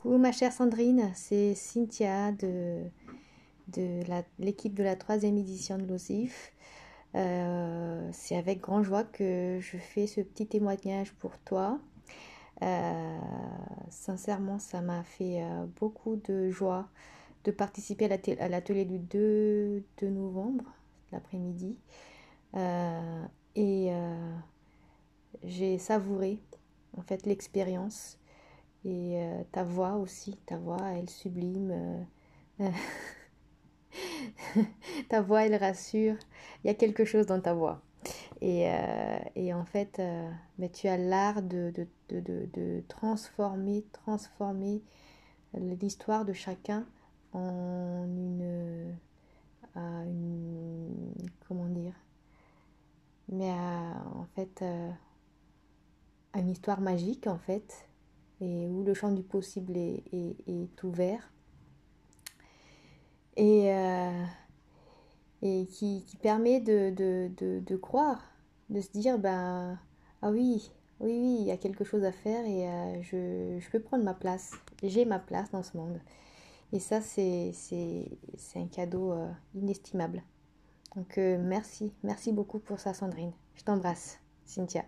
Coucou ma chère Sandrine, c'est Cynthia de, l'équipe de la troisième édition de l'OSIF. Euh, c'est avec grande joie que je fais ce petit témoignage pour toi. Euh, sincèrement, ça m'a fait euh, beaucoup de joie de participer à l'atelier du 2, de novembre, l'après-midi. et j'ai savouré en fait l'expérience et euh, ta voix aussi, ta voix, elle sublime. Euh, ta voix, elle rassure. Il y a quelque chose dans ta voix. Et, euh, et en fait, mais tu as l'art de, de, de, de, transformer, transformer l'histoire de chacun en une, une comment dire, mais en fait, à une histoire magique en fait et où le champ du possible est, est, ouvert et, euh, et qui, qui, permet de, de, de, croire, de se dire ben ah oui, oui, oui, il y a quelque chose à faire et euh, je, je, peux prendre ma place, j'ai ma place dans ce monde. Et ça, c'est un cadeau euh, inestimable. Donc merci, merci beaucoup pour ça Sandrine. Je t'embrasse, Cynthia.